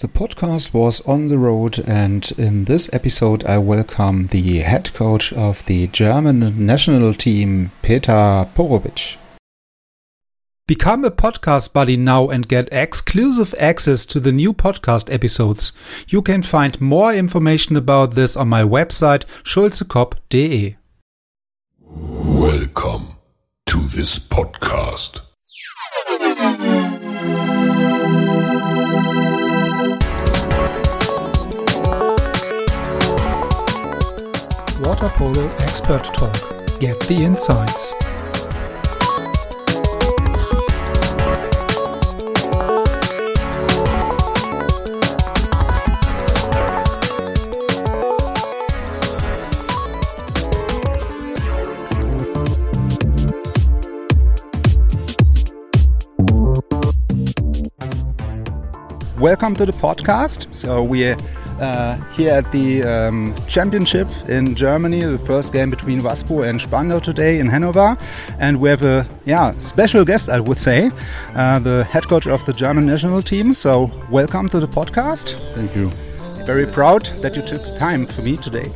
The podcast was on the road, and in this episode, I welcome the head coach of the German national team, Peter Porobić. Become a podcast buddy now and get exclusive access to the new podcast episodes. You can find more information about this on my website schulzekop.de. Welcome to this podcast. Water Polo Expert Talk. Get the insights. Welcome to the podcast. So we're uh, here at the um, championship in Germany, the first game between Waspo and Spandau today in Hanover, and we have a yeah special guest, I would say, uh, the head coach of the German national team. So welcome to the podcast. Thank you. Very proud that you took the time for me today.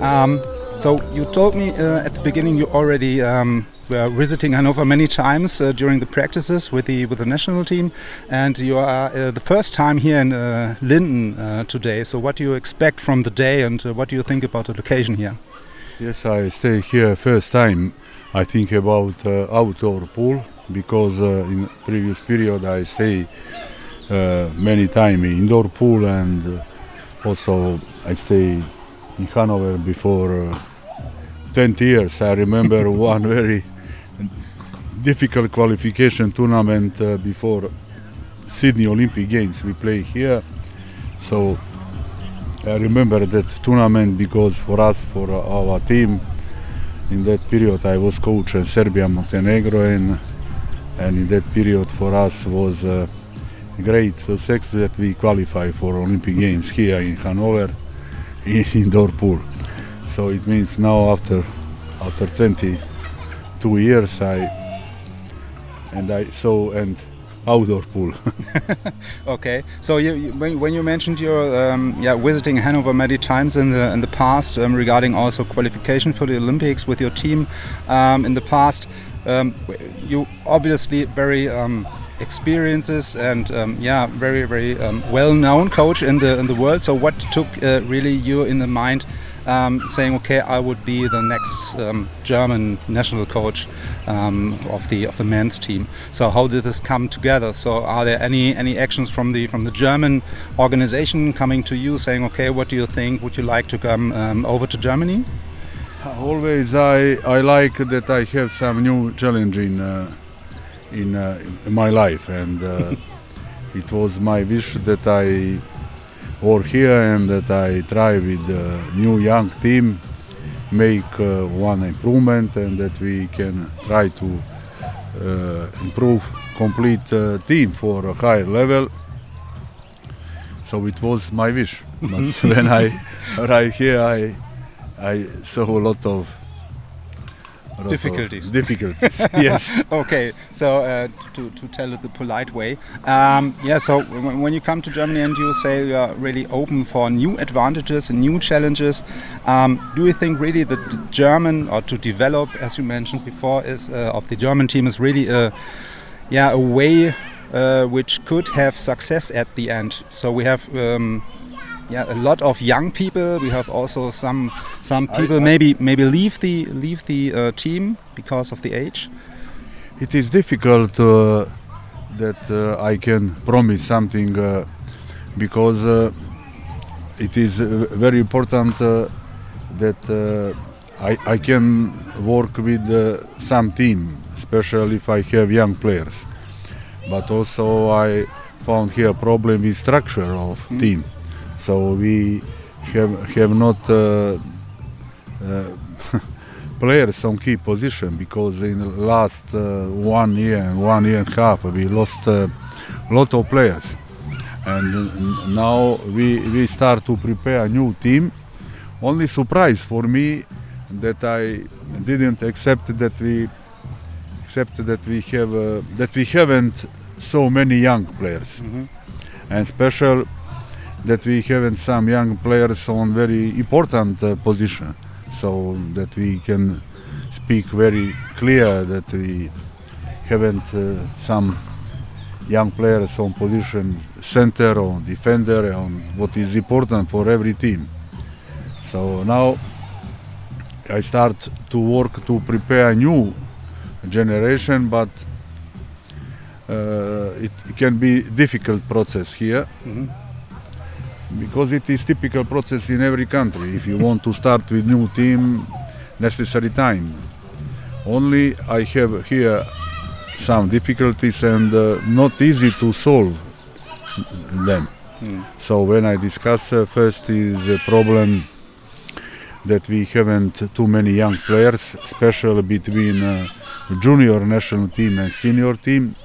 Um, so you told me uh, at the beginning you already um, were visiting Hanover many times uh, during the practices with the with the national team, and you are uh, the first time here in uh, Linden uh, today. So what do you expect from the day, and uh, what do you think about the location here? Yes, I stay here first time. I think about uh, outdoor pool because in previous period I stay many time in indoor pool and also I stay in Hanover before 20 years. I remember one very difficult qualification tournament uh, before Sydney Olympic Games. We play here, so I remember that tournament because for us, for our team, in that period I was coach in Serbia, Montenegro, and and in that period for us was uh, great success that we qualify for Olympic Games here in Hanover in pool. So it means now after after 22 years I and I saw and outdoor pool. okay, so you, when, when you mentioned you're um, yeah visiting Hanover many times in the in the past um, regarding also qualification for the Olympics with your team um, in the past, um, you obviously very um, experiences and um, yeah very very well known coach in the in the world. So what took uh, really you in the mind? Um, saying, "Okay, I would be the next um, German national coach um, of the of the men's team." So, how did this come together? So, are there any any actions from the from the German organization coming to you, saying, "Okay, what do you think? Would you like to come um, over to Germany?" Always, I I like that I have some new challenge in uh, in, uh, in, my life, and uh, it was my wish that I work here and that I try with the new young team make uh, one improvement and that we can try to uh, improve complete uh, team for a higher level. So it was my wish. But when I arrived here, I I saw a lot of difficulties. Difficulties. yes. okay. So uh, to to tell it the polite way, um, yeah. So when you come to Germany and you say you are really open for new advantages and new challenges, um, do you think really that the German or to develop, as you mentioned before, is uh, of the German team is really a yeah a way uh, which could have success at the end. So we have. Um, yeah, a lot of young people. We have also some some people I, I maybe maybe leave the leave the uh, team because of the age. It is difficult uh, that uh, I can promise something uh, because uh, it is uh, very important that I, I can work with some team, especially if I have young players. But also I found here a problem with structure of mm. team so we have have not uh, uh, players on key position because in the last uh, one year and one year and a half we lost a lot of players. And now we we start to prepare a new team. Only surprise for me that I didn't accept that we accept that we have uh, that we haven't so many young players. Mm -hmm. and special that we have some young players on very important uh, position, so that we can speak very clear that we haven't uh, some young players on position center or defender on what is important for every team. So now I start to work to prepare a new generation, but uh, it, can be difficult process here Mhm. Because it is typical process in every country. If you want to start with new team, necessary time. Only I have here some difficulties and uh, not easy to solve them. Mm. So when I discuss uh, first is a problem that we haven't too many young players, especially between uh, junior national team and senior team.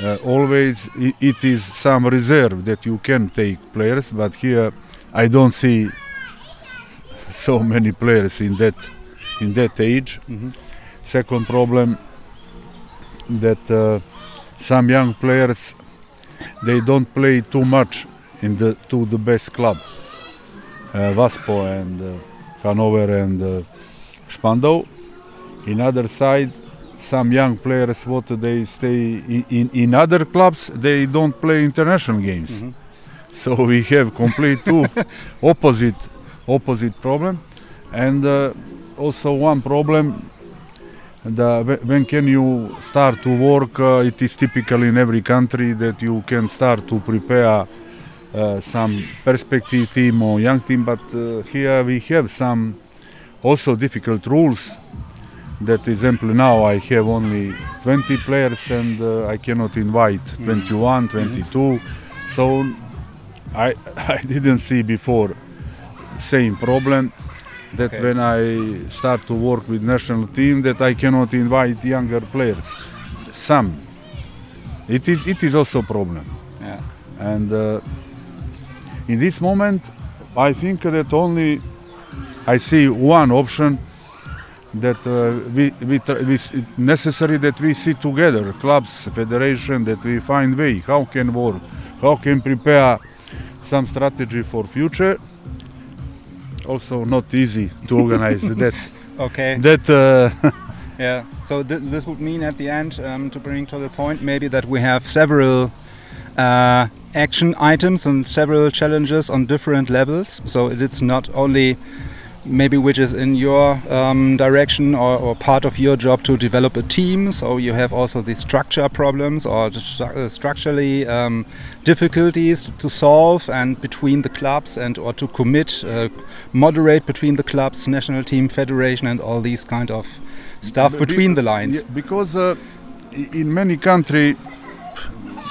Uh, always it is some reserve that you can take players, but here I don't see so many players in that in that age. Mhm. Second problem that uh, some young players they don't play too much in the to the best club, uh, Waspo and uh, Hanover and uh, Spandau. In other side, some young players what they stay in, in, in other clubs they don't play international games. Mhm. So we have complete two opposite opposite problem, and uh, also one problem. The, when can you start to work? Uh, it is typical in every country that you can start to prepare uh, some perspective team or young team, but uh, here we have some also difficult rules. That example now I have only 20 players and uh, I cannot invite 21, 22. So I I didn't see before same problem that Okay. when I start to work with national team that I cannot invite younger players. Some. It is it is also problem. Yeah. And uh, in this moment, I think that only I see one option that uh, we, we, we necessary that we sit together, clubs, federation, that we find way how can work, how can prepare some strategy for future. Also, not easy to organize that. Okay. That uh, Yeah. So th- this would mean at the end, um, to bring to the point, maybe that we have several uh, action items and several challenges on different levels. So it's not only maybe which is in your um, direction or, or part of your job to develop a team. So you have also the structure problems or stru- uh, structurally um, difficulties to solve and between the clubs and or to commit, uh, moderate between the clubs, national team, federation, and all these kind of stuff Be- between the Yeah, lines. because uh, in many country,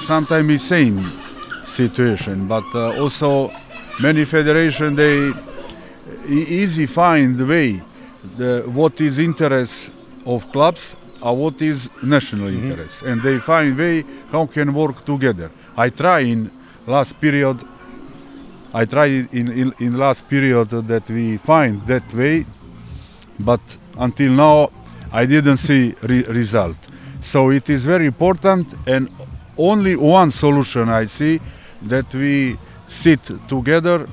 sometimes the same situation, but uh, also many federation they easy find way the what is interest of clubs or what is national mm-hmm. interest, and they find way how can work together. I try in last period. I tried in, in, in last period that we find that way, but until now I didn't see re- result. So it is very important, and only one solution I see that we sit together,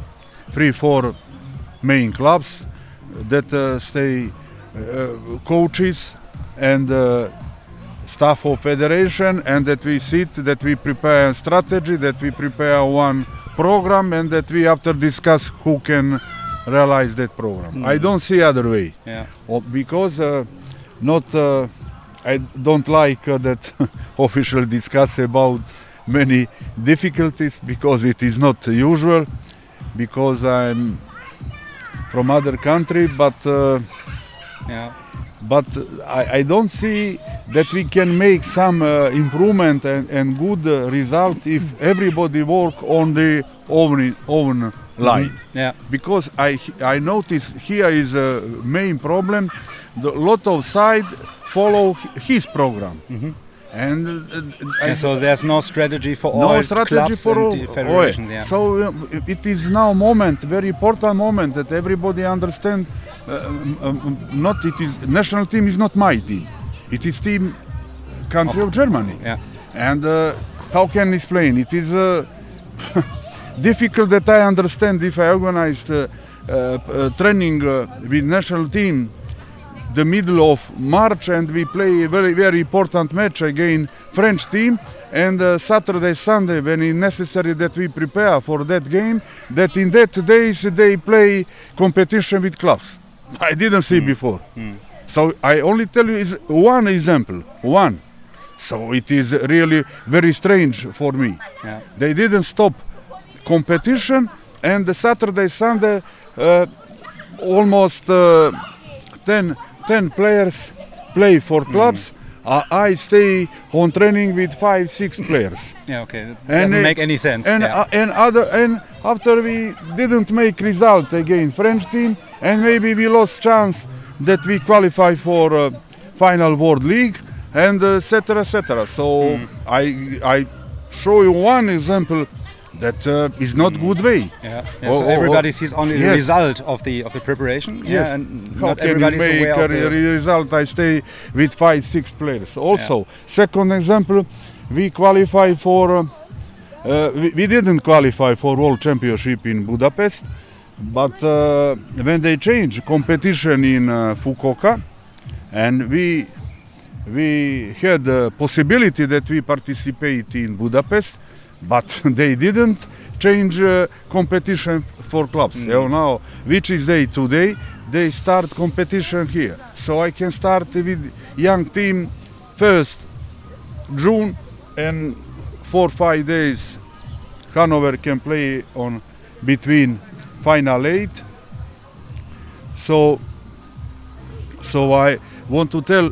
three, four main clubs that uh, stay uh, coaches and uh, staff of federation, and that we sit, that we prepare a strategy, that we prepare one program, and that we after discuss who can realize that program. I don't see other way. Yeah. Because uh, not uh, I don't like uh, that official discuss about many difficulties because it is not usual because I'm from other country but uh, Yeah. but I, I don't see that we can make some uh, improvement and, and good uh, result if everybody work on the own, own line Yeah. because I I notice here is a main problem. The lot of side follow his program, and uh, And so there's no strategy for no all strategy clubs for all. federations. Yeah. So uh, it is now moment, very important moment that everybody understand. Uh, um, um, not it is national team is not my team. It is team country of, Germany. yeah. And uh, how can I explain? It is uh, difficult that I understand if I organized uh, uh, uh, training uh, with national team the middle of March and we play a very very important match against French team. And uh, Saturday Sunday when it's necessary that we prepare for that game that in that days they play competition with clubs. I didn't see before. So I only tell you is one example one. So it is really very strange for me. Yeah. they didn't stop competition and the Saturday Sunday uh, almost uh, 10, 10 players play for clubs uh, I stay on training with five six players Yeah, okay. That And, doesn't uh, make any sense. and yeah. uh, and other and after we didn't make result again French team and maybe we lost chance that we qualify for uh, final world league and etc etc so I I show you one example that uh, is not good way yeah. yeah, Oh, so oh, everybody oh. sees only the result of the of the preparation. Yes. Yeah, and How not can you make aware a of the, result? I stay with five, six players. Also, second example, we qualify for. Uh, uh, we, we didn't qualify for World Championship in Budapest, but uh, when they changed competition in uh, Fukuoka, and we we had the possibility that we participate in Budapest, but they didn't change uh, competition for clubs. You know, now, which is day today, they start competition here. So I can start with young team first June and four five days Hanover can play on between final eight. So so I want to tell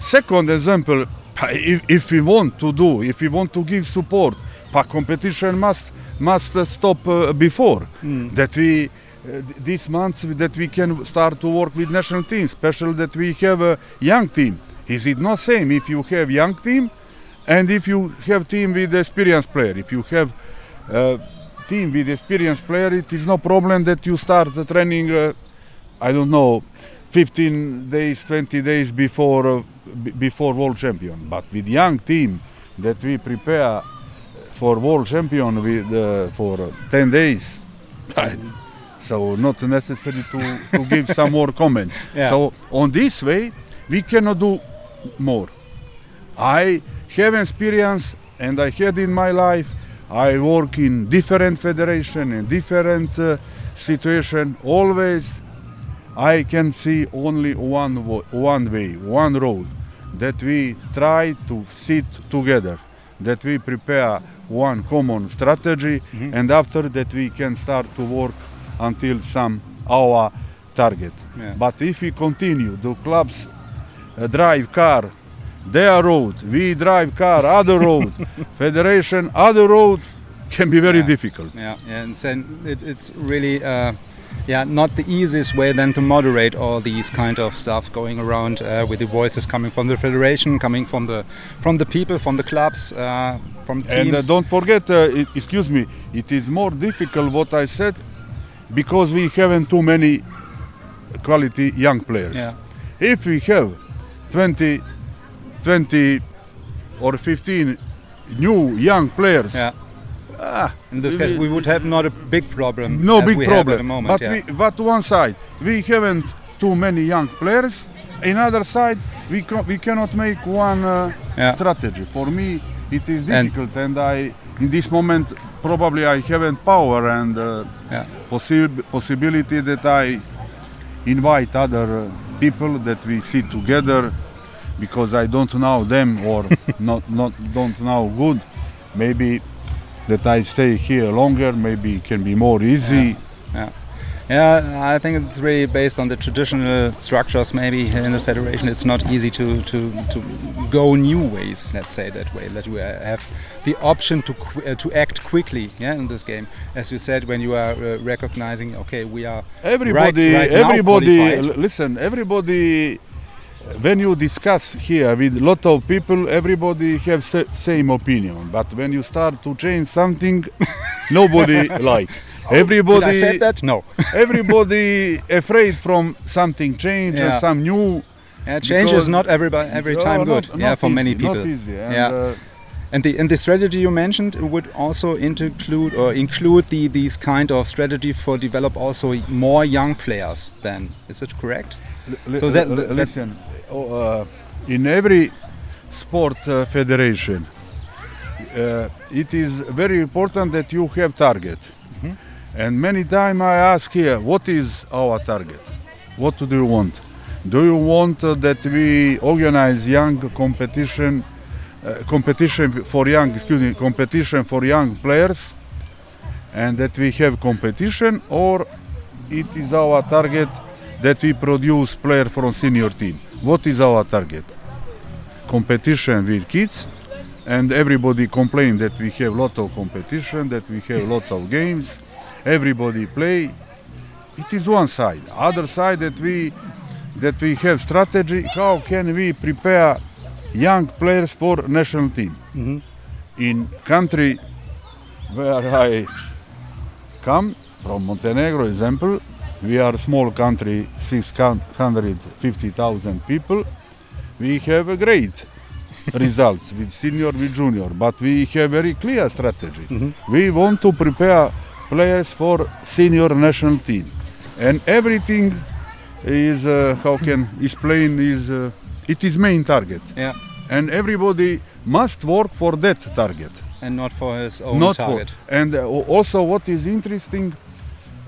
second example if, if we want to do if we want to give support but competition must must stop uh, before. That we uh, this month that we can start to work with national team special that we have a young team. Is it not same if you have young team and if you have team with experienced player? If you have uh, team with experienced player it is no problem that you start the training uh, I don't know 15 days 20 days before uh, before world champion. But with young team that we prepare for world champion with uh, for uh, 10 days so not necessary to, to give some more comment Yeah. so on this way we cannot do more. I have experience and I had in my life I work in different federation in different uh, situation always I can see only one one way, one road that we try to sit together, that we prepare one common strategy, and after that we can start to work until some our target. Yeah. But if we continue, the clubs uh, drive car, their road, we drive car, other road, federation, other road, can be very Yeah. difficult. Yeah, yeah, and it, it's really, uh, yeah, not the easiest way then to moderate all these kind of stuff going around uh, with the voices coming from the federation, coming from the from the people, from the clubs, uh, from teams. And uh, don't forget, uh, excuse me, it is more difficult what I said because we haven't too many quality young players. Yeah. If we have 20, 20 or 15 new young players, yeah. Ah, In this case, we would have not a big problem. no big problem. at the moment. but, yeah. we, but one side, we haven't too many young players. Another side, we, co- we cannot make one uh, Yeah. strategy. For me, it is difficult, and, I, in this moment, probably I haven't power and uh, yeah. possi- possibility that I invite other uh, people that we sit together because I don't know them or not, not don't know good. Maybe that I stay here longer. Maybe it can be more easy. Yeah. Yeah, I think it's really based on the traditional structures. Maybe in the federation, it's not easy to, to, to go new ways. Let's say that way. That we have the option to uh, to act quickly. Yeah, in this game, as you said, when you are uh, recognizing, okay, we are Everybody, right, right everybody, listen. Everybody, when you discuss here with lot of people, everybody have sa- same opinion. But when you start to change something, nobody like. Everybody, Did I said that? No. everybody afraid from something change Yeah. and some new. Yeah, change is not everybody every Oh, time not- good. not yeah, for many people. Not easy. And, Yeah. uh, And the and the strategy you mentioned would also include or include the these kind of strategy for develop also more young players. Then is it correct? Li- So that- listen, uh, in every sport uh, federation, uh, it is very important that you have target. And many time I ask here, what is our target? What do you want? Do you want uh, that we organize young competition, uh, competition for young, excuse me, competition for young players, and that we have competition, or it is our target that we produce player from senior team. What is our target? Competition with kids, and everybody complain that we have a lot of competition, that we have a lot of games, everybody play. It is one side. Other side that we that we have strategy. How can we prepare young players for national team? Mm-hmm. In country where I come from Montenegro, example, we are a small country, 650,000 people. We have a great results with senior, with junior, but we have very clear strategy. We want to prepare players for senior national team, and everything is uh, how can explain is uh, it is main target, Yeah. and everybody must work for that target And not for his own not target. for and uh, also what is interesting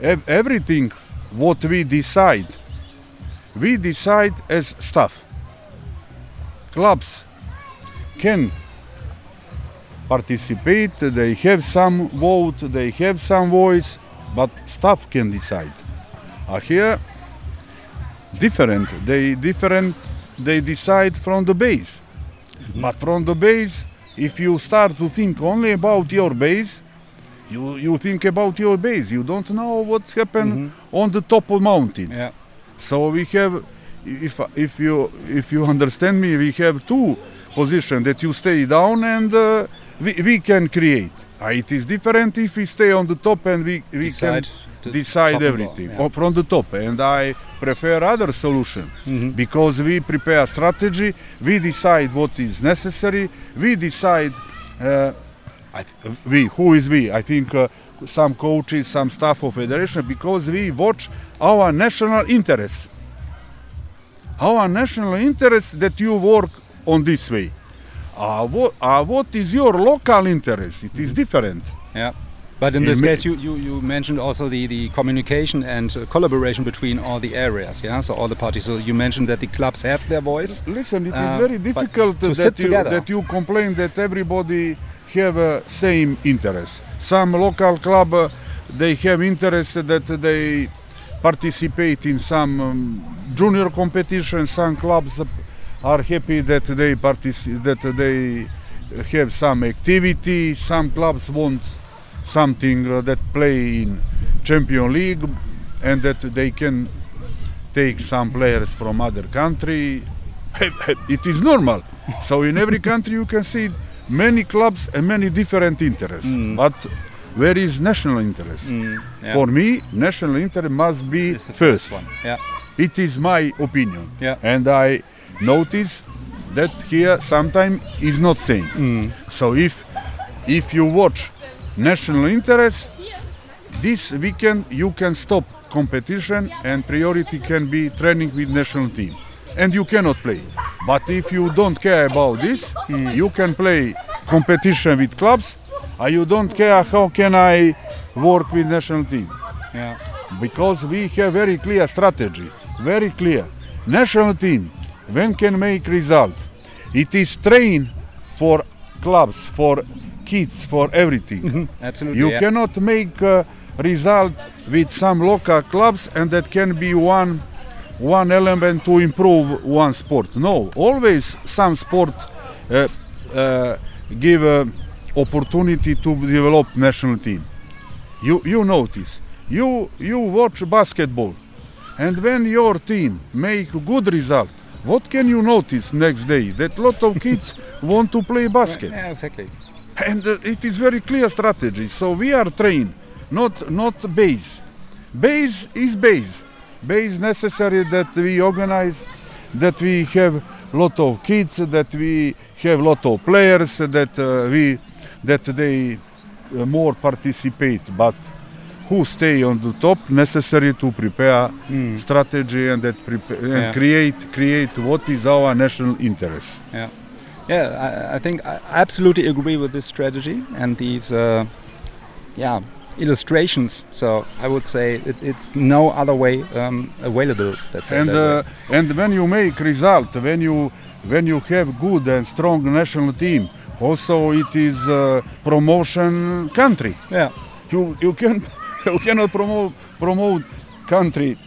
ev- everything what we decide. We decide as staff. Clubs can participate they have some vote they have some voice but staff can decide. Uh, here different. They different they decide from the base. But from the base if you start to think only about your base you you think about your base. You don't know what's happened on the top of mountain. Yeah. so we have if if you if you understand me we have two positions that you stay down and uh, we, we can create. Uh, it is different if we stay on the top and we, we Decide can decide everything bottom, yeah. from the top. And i prefer other solution because we prepare strategy we decide what is necessary we decide uh, th- we who is we i think uh, some coaches some staff of federation because we watch our national interests our national interest that you work on this way uh, what, uh, what is your local interest it is different Yeah. But in this case, you, you, you mentioned also the, the communication and uh, collaboration between all the areas, yeah? So all the parties. So you mentioned that the clubs have their voice. Listen, it is Uh, very difficult that you together. that you complain that everybody have uh, same interest. Some local club uh, they have interest that they participate in some um, junior competition. Some clubs are happy that they partici- that they have some activity. Some clubs want something that play in Champion League and that they can take some players from other country. it is normal. So in every country you can see many clubs and many different interests. But where is national interest? yeah. For me, national interest must be the first. one. Yeah. It is my opinion. Yeah. And I notice that here sometimes is not same. Mm. So if if you watch national interest, this weekend you can stop competition and priority can be training with national team. And you cannot play. But if you don't care about this, hmm, you can play competition with clubs. And you don't care how can I work with national team Yeah. because we have very clear strategy, very clear. National team, when can make result? It is train for clubs, for kids, for everything. Mm-hmm. Absolutely. You yeah. cannot make uh, result with some local clubs, and that can be one one element to improve one sport. No, always some sport uh, uh, give uh, opportunity to develop national team. You you notice you you watch basketball, and when your team make good result, what can you notice next day? That lot of kids want to play basket Yeah, exactly. and uh, it is very clear strategy so we are trained not not base base is base base necessary that we organize that we have lot of kids, that we have a lot of players, that uh, we that they uh, more participate. But who stay on the top necessary to prepare Mm. strategy and that prepa- and Yeah. create create what is our national interest. Yeah, yeah. I, I think I absolutely agree with this strategy and these, uh, yeah, illustrations. So I would say it, it's no other way um, available. Say and uh, and when you make result when you when you have good and strong national team also it is uh, promotion country yeah, you you can you cannot promote promote country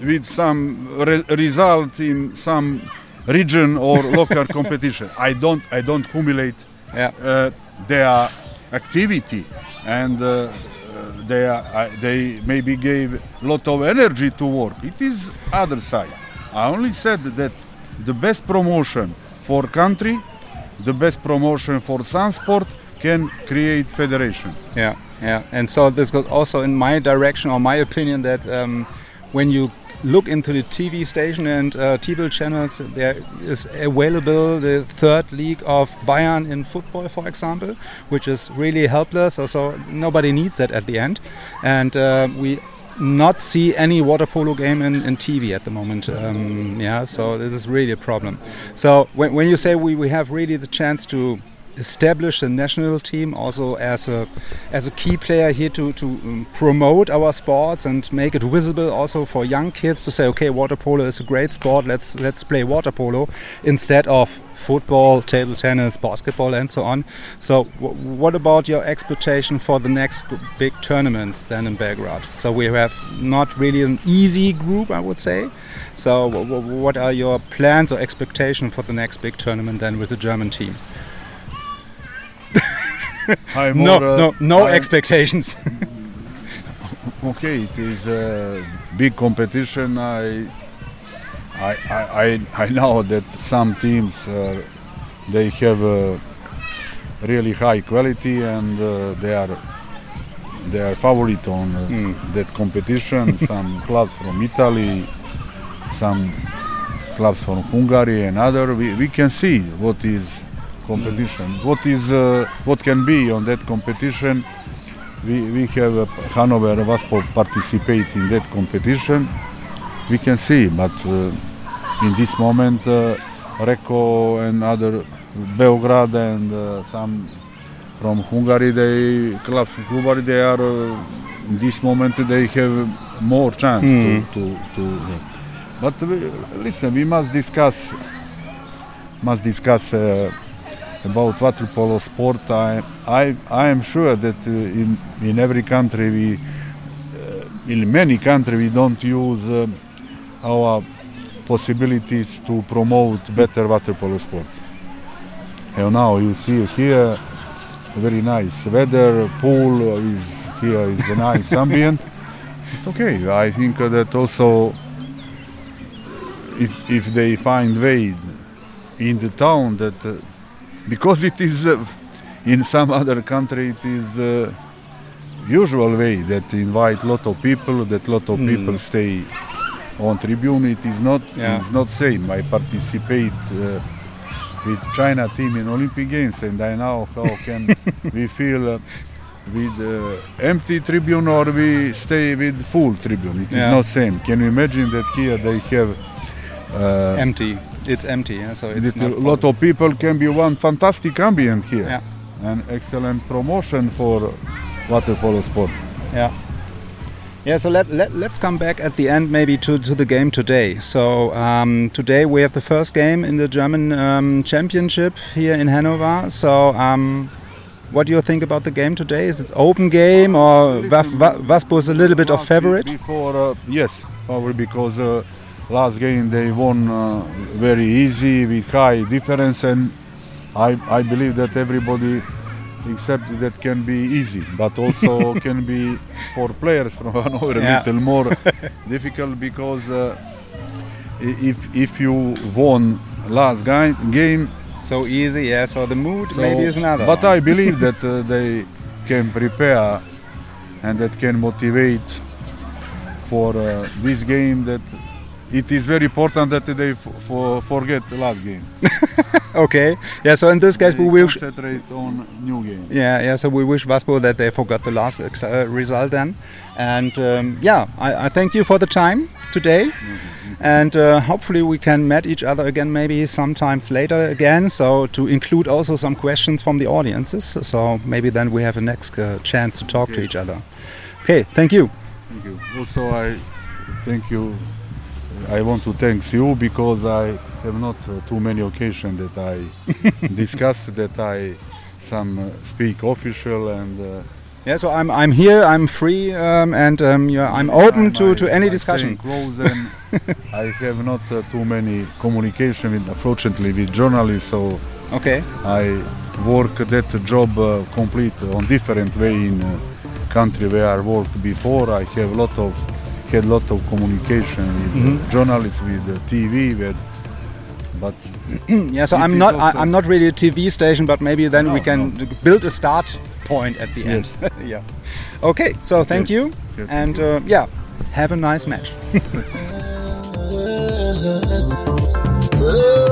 with some re- result in some region or local competition i don't i don't humiliate yeah, uh, their activity and uh, they are, they maybe gave a lot of energy to work. It is other side. I only said that the best promotion for country, the best promotion for some sport can create federation. yeah, yeah. And so this goes also in my direction or my opinion that um, when you look into the TV station and uh, TV channels, there is available the third league of Bayern in football, for example, which is really helpless. So nobody needs that at the end, and uh, we not see any water polo game in, in TV at the moment. Um, yeah, so this is really a problem. So when, when you say we, we have really the chance to establish a national team also as a as a key player here to to um, promote our sports and make it visible also for young kids to say okay water polo is a great sport. Let's let's play water polo instead of football table tennis basketball and so on. So what about your expectation for the next big tournaments then in Belgrade? So we have not really an easy group I would say. So what are your plans or expectation for the next big tournament then with the German team no, no, no expectations. Okay, it is a big competition. I, I, I, I, I know that some teams uh, they have a really high quality and uh, they are they are favorite on uh, Mm. that competition. some clubs from Italy, some clubs from Hungary and other. We, we can see what is competition, what is uh, what can be on that competition we, we have uh, Hanover Vaspo participate in that competition. We can see, but uh, in this moment, uh, Reko and other Belgrade and uh, some from Hungary, they clubs from Hungary, they are uh, in this moment they have more chance Mm. to, to, to But we, listen, we must discuss must discuss. Uh, about water polo sport, I, I, I am sure that uh, in, in every country, we, uh, in many countries, we don't use uh, our possibilities to promote better water polo sport. And now you see here very nice weather, pool is here is a nice ambient. Okay, I think that also if, if they find way in the town that uh, because it is uh, in some other country it is uh, usual way that invite lot of people that lot of Mm. people stay on tribune it is not Yeah. it's not same i participate uh, with china team in olympic games and i know how can we feel uh, with uh, empty tribune or we stay with full tribune it is Yeah. not same can you imagine that here they have uh, empty. It's empty. Yeah, so it's not a lot of people can be one fantastic ambient here Yeah. and excellent promotion for water polo sport. Yeah. Yeah, so let, let, let's come back at the end maybe to, to the game today. So um, today we have the first game in the German um, Championship here in Hanover. So um, what do you think about the game today? Is it open game or Waf- Wa- Waspo is a little bit of favorite? Before, uh, yes, probably because uh, last game they won uh, very easy with high difference, and I, I believe that everybody except that can be easy, but also can be for players from Hanover a Yeah. little more difficult because uh, if if you won last game game So easy, yeah. So the mood So- maybe is another. But. I believe that uh, they can prepare and that can motivate for uh, this game that it is very important that they f- for forget the last game. Okay. Yeah. So in this case, They we wish. concentrate on new game. Yeah, yeah. So we wish Waspo that they forgot the last ex- uh, result then, and um, yeah, I, I thank you for the time today, and uh, hopefully we can meet each other again maybe sometimes later again. So to include also some questions from the audiences. So maybe then we have a next uh, chance to talk to each other. Okay, thank you. Thank you. Also, I thank you. I want to thank you because I have not uh, too many occasions that I discussed that I some uh, speak official and. Uh, Yeah, so I'm I'm here. I'm free, um, and um, yeah, I'm open to, I- to any I discussion. close and I have not uh, too many communication with, unfortunately, with journalists. So Okay. I work that job uh, complete on different way in uh, country where I worked before. I have a lot of had a lot of communication with uh, Mhm. journalists, with TV, with but Yeah, so I'm not I, I'm not really a TV station, but maybe then we can no. build a start point at the end. yeah. Okay. So thank Yes. you, Yes, and uh, yeah, have a nice match.